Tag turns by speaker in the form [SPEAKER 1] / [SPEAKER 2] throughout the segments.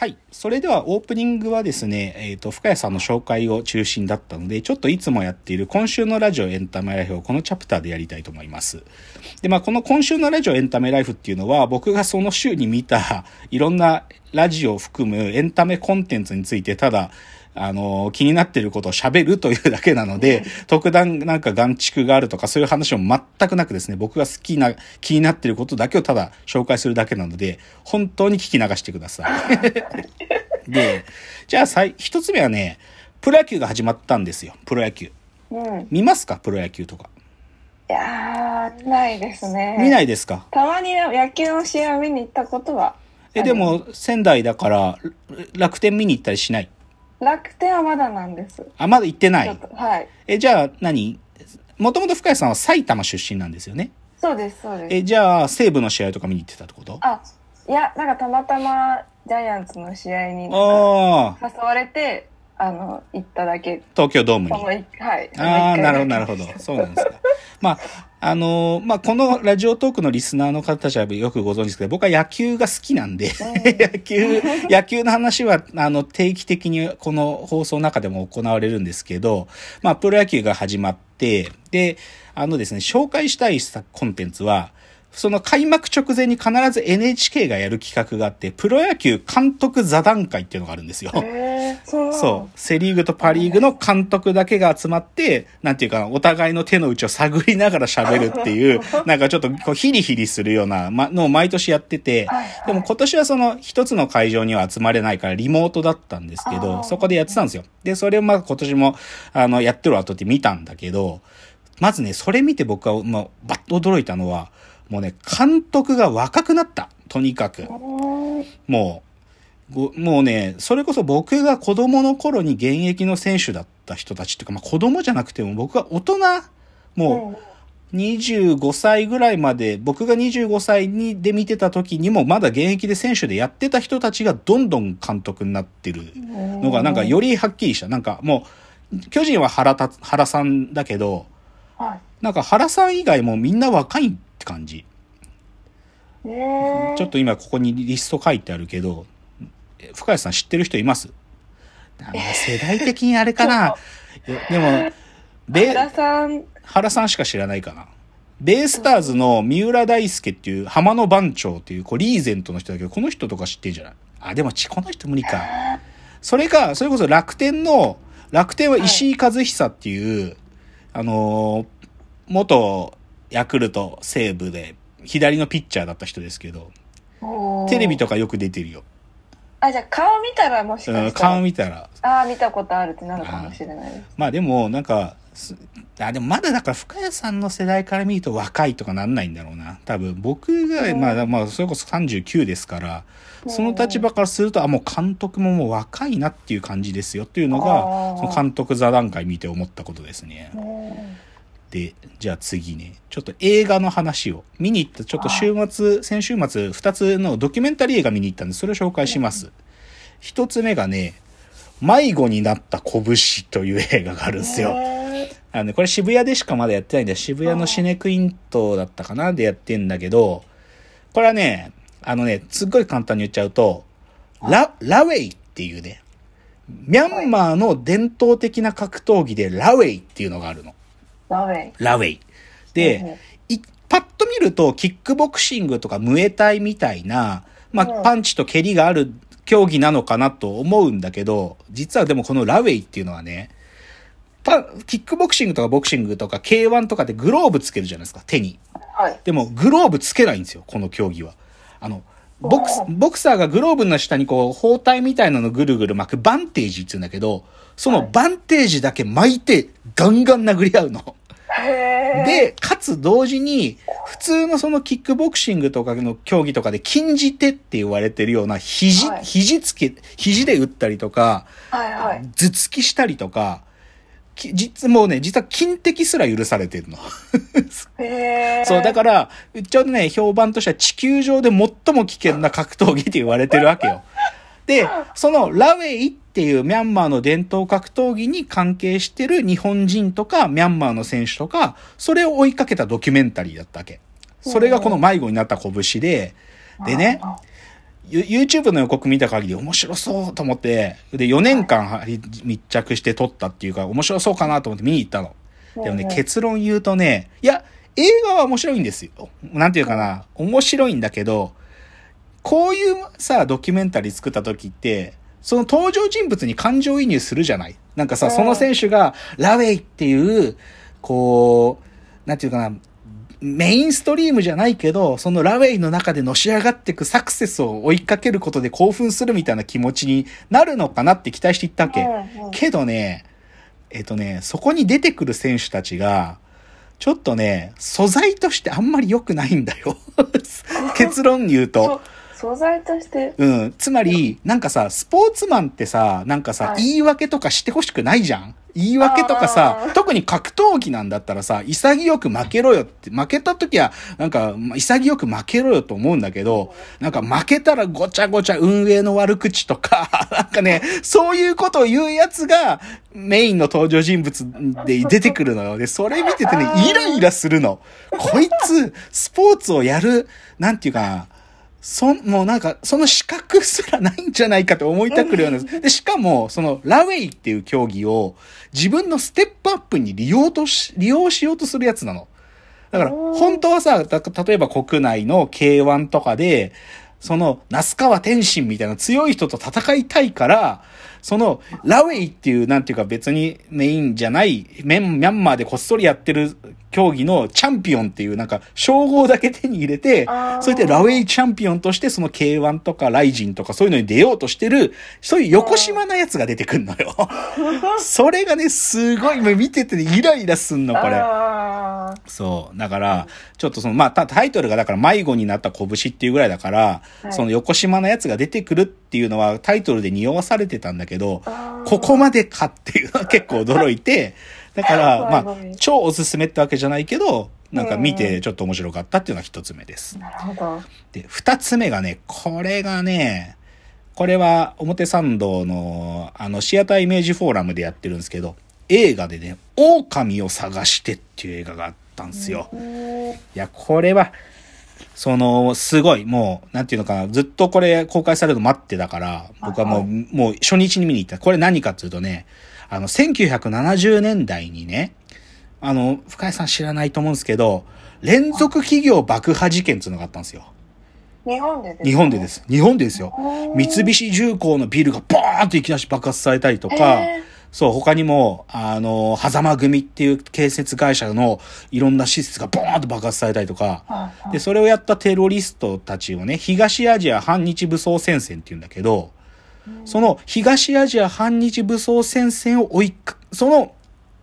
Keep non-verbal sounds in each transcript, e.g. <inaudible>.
[SPEAKER 1] はい。それではオープニングはですね、えっ、と、深谷さんの紹介を中心だったので、ちょっといつもやっている今週のラジオエンタメライフをこのチャプターでやりたいと思います。で、まあ、この今週のラジオエンタメライフっていうのは、僕がその週に見たいろんなラジオを含むエンタメコンテンツについて、ただ、あの、気になってることを喋るというだけなので、特段なんか眼蓄があるとかそういう話も全くなくですね、僕が好きな、気になってることだけをただ紹介するだけなので、本当に聞き流してください。<laughs> で、じゃあさい、一つ目はね、プロ野球が始まったんですよ、プロ野球。
[SPEAKER 2] うん。い
[SPEAKER 1] 見ますかプロ野球とか？
[SPEAKER 2] やー、ないですね。
[SPEAKER 1] 見ないですか？
[SPEAKER 2] たまに野球の試合を見に行ったことは。
[SPEAKER 1] え、でも、仙台だから、楽天見に行ったりしない？
[SPEAKER 2] 楽天はまだなんです。
[SPEAKER 1] あ、まだ行ってない？
[SPEAKER 2] はい。
[SPEAKER 1] え、じゃあ何、もともと深谷さんは埼玉出身なんですよね？
[SPEAKER 2] そうです、そうです。
[SPEAKER 1] え、じゃあ、西武の試合とか見に行ってたってこと？
[SPEAKER 2] あ、いや、なんかたまたまジャイアンツの試合に誘われて、あの、行っただけ。
[SPEAKER 1] 東京ドームに
[SPEAKER 2] はい。
[SPEAKER 1] ああ、なるほど、
[SPEAKER 2] ど
[SPEAKER 1] なるほど。そうなんですか。<laughs> まあ、あのーまあ、このラジオトークのリスナーの方たちはよくご存知ですけど、僕は野球が好きなんで、<laughs> 野球、野球の話は、あの、定期的にこの放送の中でも行われるんですけど、まあ、プロ野球が始まって、で、あのですね、紹介したいコンテンツは、その開幕直前に必ず NHK がやる企画があって、プロ野球監督座談会っていうのがあるんですよ。
[SPEAKER 2] へえそう。
[SPEAKER 1] そう。セリーグとパリーグの監督だけが集まって、なんていうかな、お互いの手の内を探りながら喋るっていう、<laughs> なんかちょっとこうヒリヒリするような、ま、のを毎年やっててでも今年はその一つの会場には集まれないからリモートだったんですけ
[SPEAKER 2] あ
[SPEAKER 1] ど、
[SPEAKER 2] ー
[SPEAKER 1] そこでやってたんですよ。で、それをまあ今年も、あの、やってる後って見たんだけど、まずね、それ見て僕は、まあ、バッと驚いたのは、もうね、監督が若くなった。とにかく。
[SPEAKER 2] うん
[SPEAKER 1] もう、ごもうね、それこそ僕が子供の頃に現役の選手だった人たちっていうか、まあ子供じゃなくても僕が大人、もう25歳ぐらいまで、僕が25歳にで見てた時にもまだ現役で選手でやってた人たちがどんどん監督になってるのがなんかよりはっきりした。なんかもう、巨人は原た原さんだけど、
[SPEAKER 2] はい。
[SPEAKER 1] なんか原さん以外もみんな若いって感じ。
[SPEAKER 2] えー、
[SPEAKER 1] ちょっと今ここにリスト書いてあるけど、え深谷さん知ってる人います？世代的にあれかな。でも、ベ
[SPEAKER 2] 原さん、
[SPEAKER 1] 原さんしか知らないかな。ベイスターズの三浦大輔っていう浜野番長っていうこうリーゼントの人だけど、この人とか知ってんじゃない？あ、でもち、この人無理か。それが、それこそ楽天の、楽天は石井和久っていう、あのー元ヤクルト西部で左のピッチャーだった人ですけど、テレビとかよく出てるよ。
[SPEAKER 2] あ、じゃあ顔見たらもしか
[SPEAKER 1] うん、
[SPEAKER 2] したら、
[SPEAKER 1] 顔見たら。
[SPEAKER 2] ああ、見たことあるってなるかもしれないです。
[SPEAKER 1] まあでも、なんか、すあ、でもまだだから深谷さんの世代から見ると若いとかなんないんだろうな。多分僕が、
[SPEAKER 2] うん
[SPEAKER 1] まあまあ、それこそ39ですから、その立場からすると、あ、もう監督ももう若いなっていう感じですよっていうのが、その監督座談会見て思ったことですね。
[SPEAKER 2] うん
[SPEAKER 1] で、じゃあ次ね、ちょっと映画の話を。見に行った、ちょっと週末、先週末、二つのドキュメンタリー映画見に行ったんで、それを紹介します。一つ目がね、迷子になった拳という映画があるんですよ。
[SPEAKER 2] へ
[SPEAKER 1] あのね、これ渋谷でしかまだやってないんで、渋谷のシネクイントだったかなでやってんだけど、これはね、あのね、すっごい簡単に言っちゃうと、ラ、ラウェイっていうね、ミャンマーの伝統的な格闘技でラウェイっていうのがあるの。
[SPEAKER 2] ーラウェイ。
[SPEAKER 1] ラウェイ。
[SPEAKER 2] うん
[SPEAKER 1] で、いパッと見ると、キックボクシングとかムエタイみたいな、まあ、
[SPEAKER 2] うん
[SPEAKER 1] パンチと蹴りがある競技なのかなと思うんだけど、実はでもこのラウェイっていうのはね、パキックボクシングとかボクシングとか K1 とかでグローブつけるじゃないですか、手に。
[SPEAKER 2] はい。
[SPEAKER 1] でも、グローブつけないんですよ、この競技は。あの、ボクスボクサーがグローブの下にこう、包帯みたいなのぐるぐる巻くバンテージって言うんだけど、そのバンテージだけ巻いて、ガンガン殴り合うの。で、かつ同時に、普通のそのキックボクシングとかの競技とかで禁じ手って言われてるような肘、
[SPEAKER 2] はい
[SPEAKER 1] 肘つけ、肘で打ったりとか、
[SPEAKER 2] はいはい。
[SPEAKER 1] 頭突きしたりとか、き実、もうね、実は金的すら許されてるの。<laughs> そう、だから、ちょうどね、評判としては地球上で最も危険な格闘技って言われてるわけよ。で、そのラウェイっていうミャンマーの伝統格闘技に関係してる日本人とかミャンマーの選手とか、それを追いかけたドキュメンタリーだったわけ。それがこの迷子になった拳で、でね、ユ YouTube の予告見た限り面白そうと思って、で、4年間は密着して撮ったっていうか、面白そうかなと思って見に行ったの。でもね、結論言うとね、いや、映画は面白いんですよ。なんていうかな、面白いんだけど、こういうさ、ドキュメンタリー作った時って、その登場人物に感情移入するじゃないなんかさ、
[SPEAKER 2] うん
[SPEAKER 1] その選手が、ラウェイっていう、こう、なんていうかな、メインストリームじゃないけど、そのラウェイの中でのし上がっていくサクセスを追いかけることで興奮するみたいな気持ちになるのかなって期待していったわけ。けどね、えっとね、そこに出てくる選手たちが、ちょっとね、素材としてあんまり良くないんだよ。<laughs> 結論言うと。
[SPEAKER 2] そ素材として
[SPEAKER 1] うん。つまり、なんかさ、スポーツマンってさ、なんかさ、
[SPEAKER 2] はい
[SPEAKER 1] 言い訳とかしてほしくないじゃん言い訳とかさ特に格闘技なんだったらさ、潔く負けろよって、負けた時は、なんか、ま潔く負けろよと思うんだけど、なんか負けたらごちゃごちゃ運営の悪口とか、<laughs> なんかね、そういうことを言うやつが、メインの登場人物で出てくるのよ。で、それ見ててねイライラするの。こいつ、スポーツをやる、なんていうかな、そん、もうなんか、その資格すらないんじゃないかと思いたくるような。で、しかも、その、ラウェイっていう競技を、自分のステップアップに利用とし、利用しようとするやつなの。だから、本当はさ、た例えば国内の K1 とかで、その、那須川天心みたいな強い人と戦いたいから、その、ラウェイっていう、なんていうか別にメインじゃない、メンミャンマーでこっそりやってる競技のチャンピオンっていう、なんか、称号だけ手に入れてそれでラウェイチャンピオンとしてその K1 とかライジンとかそういうのに出ようとしてる、そういう横島なやつが出てくんのよ。<laughs> それがね、すごい、見ててね、イライラすんの、これ。
[SPEAKER 2] あ
[SPEAKER 1] そう。だから、ちょっとその、まあ、たタイトルがだから迷子になった拳っていうぐらいだから、
[SPEAKER 2] はい
[SPEAKER 1] その横島なやつが出てくるっていうのはタイトルで匂わされてたんだけど、ここまでかっていうのは <laughs> 結構驚いて、だから、まあ超おすすめってわけじゃないけど、なんか見
[SPEAKER 2] うん。
[SPEAKER 1] てちょっと面白かったっていうのが一つ目です。
[SPEAKER 2] ー。なるほど。
[SPEAKER 1] で、二つ目がね、これがね、これは表参道の、あの、シアターイメージフォーラムでやってるんですけど、映画でね、狼を探してっていう映画があったんですよ。
[SPEAKER 2] うん。
[SPEAKER 1] いや、これは、その、すごい、もう、なんていうのかな、ずっとこれ公開されるの待ってたから、僕はもう、
[SPEAKER 2] は
[SPEAKER 1] もう初日に見に行った。これ何かっていうとね、あの、1970年代にね、あの、深井さん知らないと思うんですけど、連続企業爆破事件っていうのがあったんですよ。
[SPEAKER 2] 日本でですか？
[SPEAKER 1] 日本でです。日本でですよ。三菱重工のビルがボーンといきなし爆発されたりとか、
[SPEAKER 2] へ
[SPEAKER 1] そう、他にも、あの、狭間組っていう建設会社のいろんな施設がボーンと爆発されたりとか、で、それをやったテロリストたちをね、東アジア反日武装戦線って言うんだけど、その東アジア反日武装戦線を追いか、その、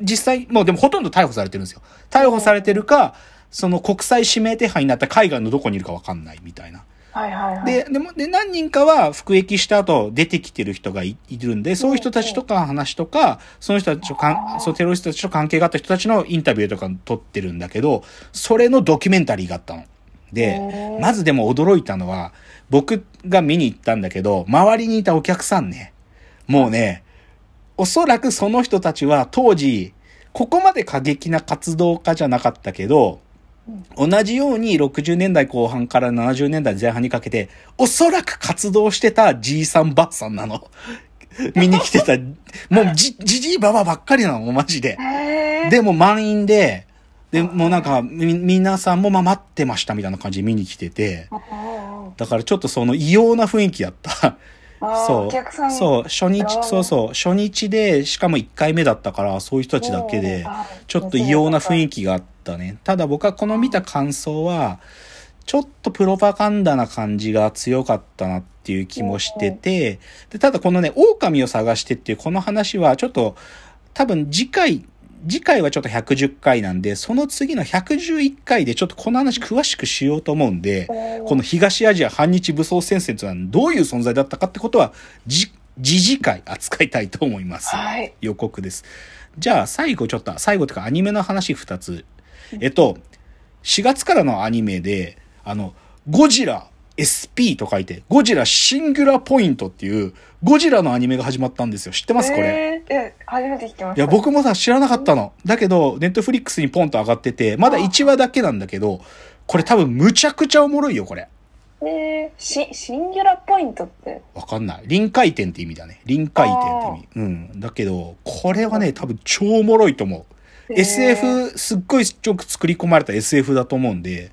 [SPEAKER 1] 実際、もうでもほとんど逮捕されてるんですよ。逮捕されてるか、その国際指名手配になった海外のどこにいるかわかんないみたいな。
[SPEAKER 2] はいはいはい。
[SPEAKER 1] で、でも、で、何人かは服役した後出てきてる人がいいるんで、そういう人たちとか話とか、その人たちとかん、そのテロリストたちと関係があった人たちのインタビューとか撮ってるんだけど、それのドキュメンタリーがあったの。でまずでも驚いたのは、僕が見に行ったんだけど、周りにいたお客さんね、もうね、おそらくその人たちは当時、ここまで過激な活動家じゃなかったけど、同じように60年代後半から70年代前半にかけて、おそらく活動してたじいさんばあさんなの。<laughs> 見に来てた、もうじ、じじいばばばっかりなの、マジで。でも満員で、で、もうなんか、み、皆さんもまあ待ってましたみたいな感じで見に来てて、だからちょっとその異様な雰囲気だった。そう。そう、初日そうそう、初日で、しかも1回目だったから、そういう人たちだけでちょっと異様な雰囲
[SPEAKER 2] 気
[SPEAKER 1] 気があったね。ただ僕はこの見た感想は、ちょっとプロパガンダな感じが強かったなっていう気もしてて、で、ただこのね、狼を探してっていうこの話は、ちょっと、多分次回、次回はちょっと110回なんで、その次の111回でちょっとこの話詳しくしようと思うんで、この東アジア反日武装戦線というのはどういう存在だったかってことは、じ、次次回扱いたいと思います。
[SPEAKER 2] はい
[SPEAKER 1] 予告です。じゃあ最後ちょっと、最後というかアニメの話2つ。えっと、4月からのアニメで、あの、ゴジラ SP と書いて、ゴジラシングラポイントっていう、ゴジラのアニメが始まったんですよ。知ってます？これ。
[SPEAKER 2] えーえ初めて聞きました
[SPEAKER 1] いや、僕もさ、知らなかったの。だけど、ネットフリックスにポンと上がってて、まだ1話だけなんだけど、これ多分むちゃくちゃおもろいよ、これ。
[SPEAKER 2] えー、し、シンギュラポイントって？
[SPEAKER 1] わかんない。臨界点って意味だね。臨界点って意味。うん。だけど、これはね、多分超おもろいと思う。SF、すっごいよく作り込まれた SF だと思うんで、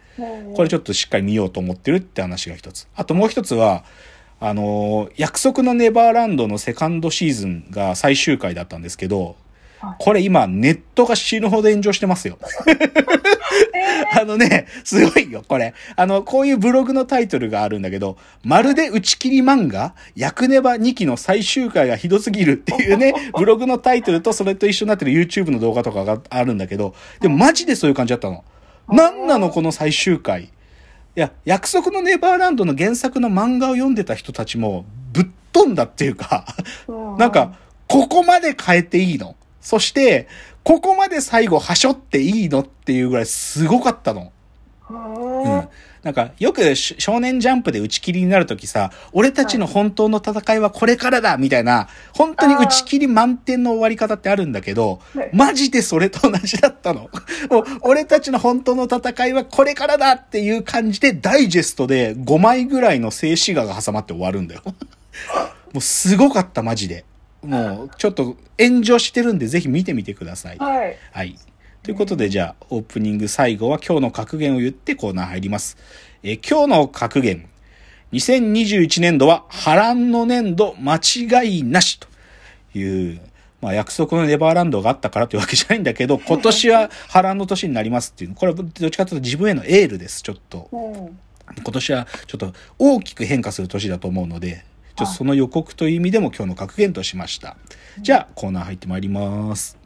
[SPEAKER 1] これちょっとしっかり見ようと思ってるって話が一つ。あともう一つは、あのー約束のネバーランドのセカンドシーズンが最終回だったんですけど
[SPEAKER 2] はい、
[SPEAKER 1] これ今ネットが死ぬほど炎上してますよ。あのね、すごいよ、これ。あの、こういうブログのタイトルがあるんだけど、まるで打ち切り漫画、ヤクネバ2期の最終回がひどすぎるっていうね、<laughs> ブログのタイトルとそれと一緒になってる YouTube の動画とかがあるんだけど、でもマジでそういう感じだったの。なんなのこの最終回。いや、約束のネバーランドの原作の漫画を読んでた人たちも、ぶっ飛んだっていうか、なんか、ここまで変えていいの？そして、ここまで最後、はしょっていいのっていうぐらいすごかったの。
[SPEAKER 2] うん。
[SPEAKER 1] うん。なんか、よくし少年ジャンプで打ち切りになるときさ、俺たちの本当の戦いはこれからだみたいな、本当に打ち切り満点の終わり方ってあるんだけど
[SPEAKER 2] はい、
[SPEAKER 1] マジでそれと同じだったの。<laughs> もう、俺たちの本当の戦いはこれからだっていう感じで、ダイジェストで5枚ぐらいの静止画が挟まって終わるんだよ。<laughs> もうすごかった、マジで。もう、ちょっと炎上してるんで、ぜひ見てみてください。
[SPEAKER 2] はい。
[SPEAKER 1] はい。ということで、じゃあ、オープニング最後は今日の格言を言ってコーナー入ります。えー今日の格言。2021年度は波乱の年度間違いなしという、まあ約束のネバーランドがあったからというわけじゃないんだけど、<laughs> 今年は波乱の年になりますっていう、これはどっちかというと自分へのエールです、ちょっと。
[SPEAKER 2] うん。
[SPEAKER 1] 今年はちょっと大きく変化する年だと思うので、ちょっとその予告という意味でも今日の格言としました。じゃあ、コーナー入ってまいります。